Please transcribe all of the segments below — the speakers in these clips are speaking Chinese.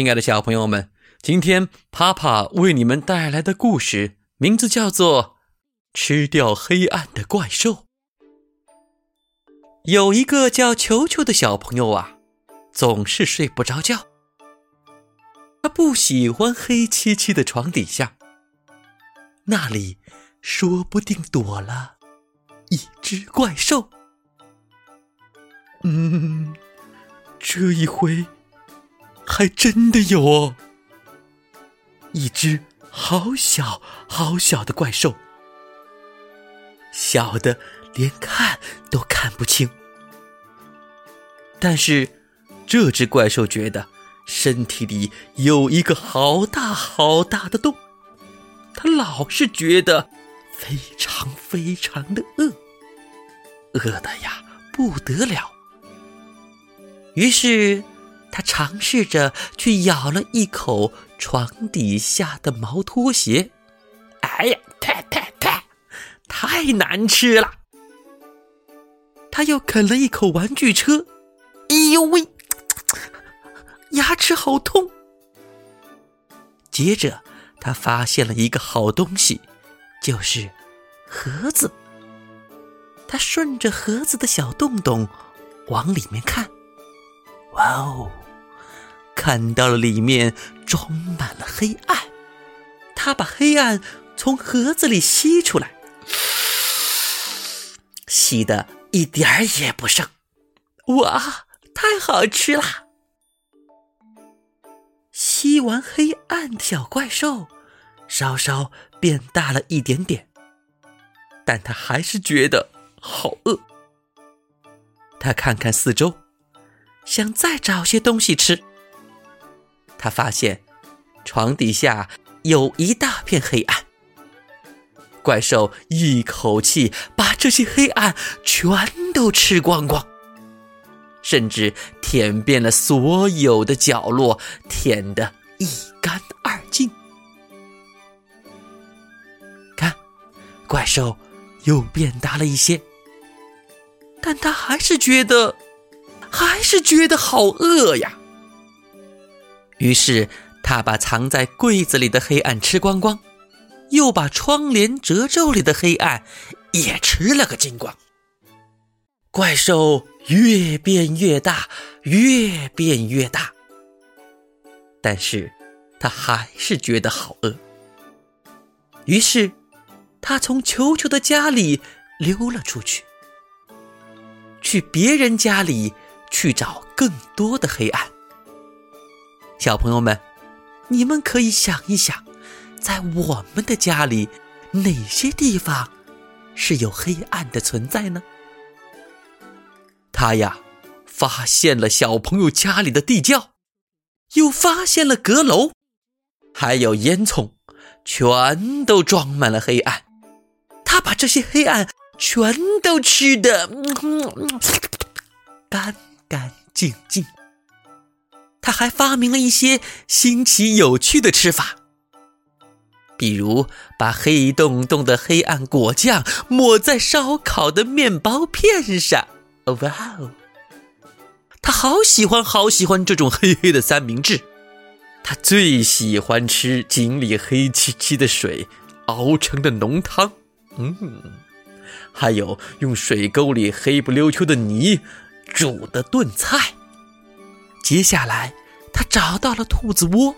亲爱的小朋友们，今天帕帕为你们带来的故事名字叫做《吃掉黑暗的怪兽》。有一个叫球球的小朋友啊，总是睡不着觉。他不喜欢黑漆漆的床底下，那里说不定躲了一只怪兽。嗯，这一回。还真的有哦，一只好小好小的怪兽，小的连看都看不清。但是这只怪兽觉得身体里有一个好大好大的洞，它老是觉得非常非常的饿，饿的呀不得了。于是。他尝试着去咬了一口床底下的毛拖鞋，哎呀，太太太，太难吃了！他又啃了一口玩具车，哎呦喂，牙齿好痛！接着，他发现了一个好东西，就是盒子。他顺着盒子的小洞洞往里面看，哇哦！看到了里面装满了黑暗，他把黑暗从盒子里吸出来，吸的一点儿也不剩。哇，太好吃了！吸完黑暗的小怪兽，稍稍变大了一点点，但他还是觉得好饿。他看看四周，想再找些东西吃。他发现床底下有一大片黑暗，怪兽一口气把这些黑暗全都吃光光，甚至舔遍了所有的角落，舔得一干二净。看，怪兽又变大了一些，但他还是觉得，还是觉得好饿呀。于是，他把藏在柜子里的黑暗吃光光，又把窗帘褶皱里的黑暗也吃了个精光。怪兽越变越大，越变越大，但是他还是觉得好饿。于是，他从球球的家里溜了出去，去别人家里去找更多的黑暗。小朋友们，你们可以想一想，在我们的家里，哪些地方是有黑暗的存在呢？他呀，发现了小朋友家里的地窖，又发现了阁楼，还有烟囱，全都装满了黑暗。他把这些黑暗全都吃的干干净净。他还发明了一些新奇有趣的吃法，比如把黑洞洞的黑暗果酱抹在烧烤的面包片上。哇哦！他好喜欢好喜欢这种黑黑的三明治，他最喜欢吃井里黑漆漆的水熬成的浓汤。嗯，还有用水沟里黑不溜秋的泥煮的炖菜。接下来，他找到了兔子窝，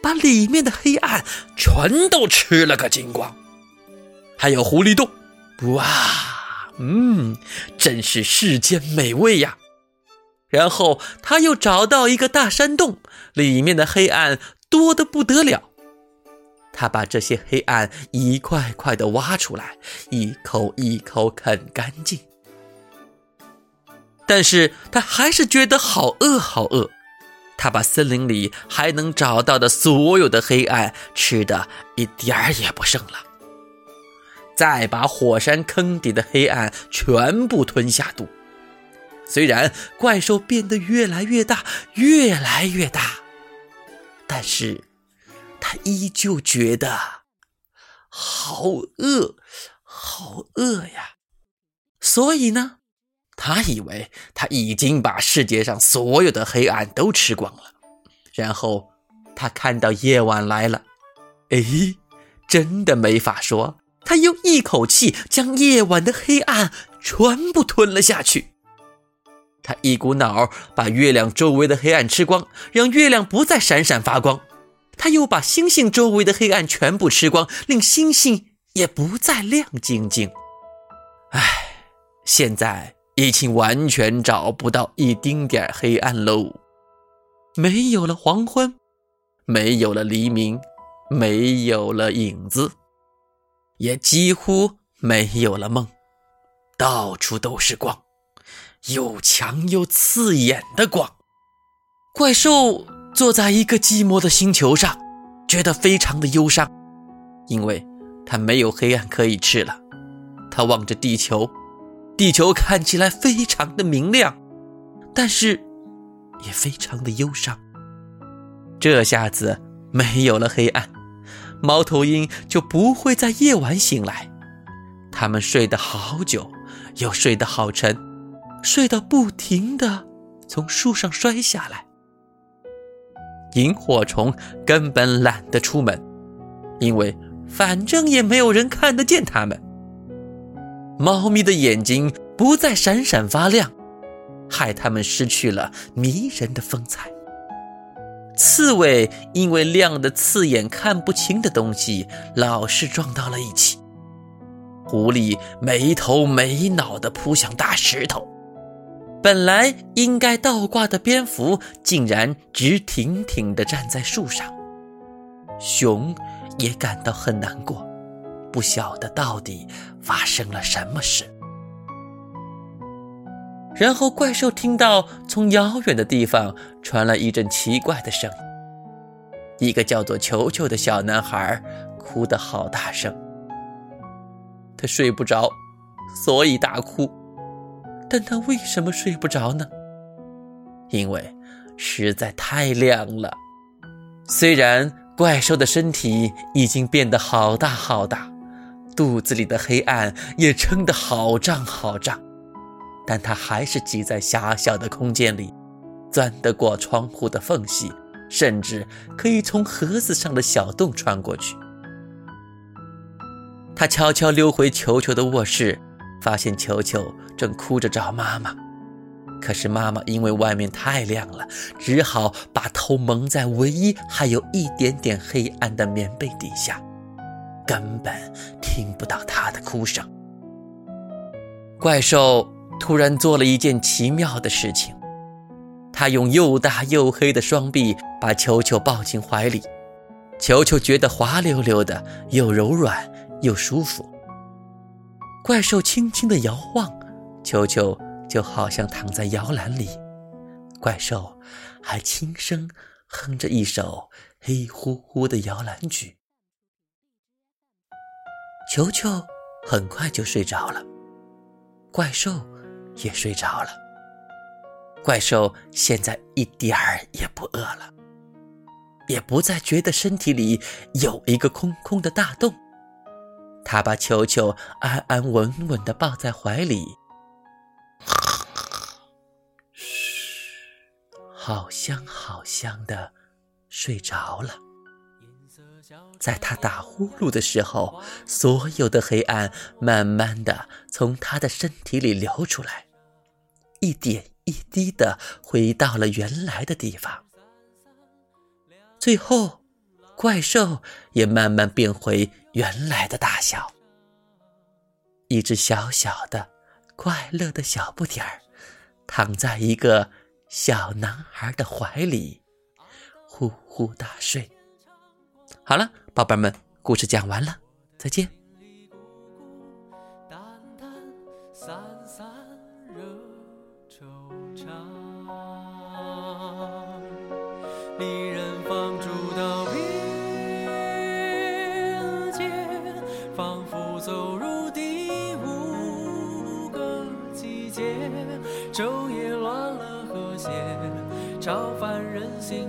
把里面的黑暗全都吃了个精光。还有狐狸洞，哇，嗯，真是世间美味呀。然后他又找到一个大山洞，里面的黑暗多得不得了。他把这些黑暗一块块的挖出来，一口一口啃干净。但是他还是觉得好饿，好饿。他把森林里还能找到的所有的黑暗吃的一点儿也不剩了，再把火山坑底的黑暗全部吞下肚。虽然怪兽变得越来越大，越来越大，但是他依旧觉得好饿，好饿呀。所以呢？他以为他已经把世界上所有的黑暗都吃光了，然后他看到夜晚来了，哎，真的没法说，他又一口气将夜晚的黑暗全部吞了下去。他一股脑把月亮周围的黑暗吃光，让月亮不再闪闪发光；他又把星星周围的黑暗全部吃光，令星星也不再亮晶晶。唉，现在已经完全找不到一丁点黑暗喽，没有了黄昏，没有了黎明，没有了影子，也几乎没有了梦，到处都是光。又强又刺眼的光，怪兽坐在一个寂寞的星球上，觉得非常的忧伤，因为他没有黑暗可以吃了。他望着地球，地球看起来非常的明亮，但是也非常的忧伤。这下子没有了黑暗，猫头鹰就不会在夜晚醒来。他们睡得好久，又睡得好沉。睡到不停的从树上摔下来。萤火虫根本懒得出门，因为反正也没有人看得见它们。猫咪的眼睛不再闪闪发亮，害它们失去了迷人的风采。刺猬因为亮的刺眼看不清的东西，老是撞到了一起。狐狸没头没脑地扑向大石头。本来应该倒挂的蝙蝠，竟然直挺挺地站在树上。熊也感到很难过，不晓得到底发生了什么事。然后怪兽听到从遥远的地方传来一阵奇怪的声音，一个叫做球球的小男孩哭得好大声。他睡不着，所以大哭。但他为什么睡不着呢？因为实在太亮了。虽然怪兽的身体已经变得好大好大，肚子里的黑暗也撑得好胀好胀，但他还是挤在狭小的空间里，钻得过窗户的缝隙，甚至可以从盒子上的小洞穿过去。他悄悄溜回球球的卧室。发现球球正哭着找妈妈，可是妈妈因为外面太亮了，只好把头蒙在唯一还有一点点黑暗的棉被底下，根本听不到他的哭声。怪兽突然做了一件奇妙的事情，他用又大又黑的双臂把球球抱进怀里，球球觉得滑溜溜的，又柔软又舒服。怪兽轻轻地摇晃，球球就好像躺在摇篮里。怪兽还轻声哼着一首黑乎乎的摇篮曲。球球很快就睡着了，怪兽也睡着了。怪兽现在一点儿也不饿了，也不再觉得身体里有一个空空的大洞。他把球球安安稳稳的抱在怀里，嘘，好香好香的睡着了。在他打呼噜的时候，所有的黑暗慢慢的从他的身体里流出来，一点一滴的回到了原来的地方，最后。怪兽也慢慢变回原来的大小，一只小小的、快乐的小不点儿，躺在一个小男孩的怀里，呼呼大睡。好了，宝贝们，故事讲完了，再见。昼夜乱了和谐，超凡人心。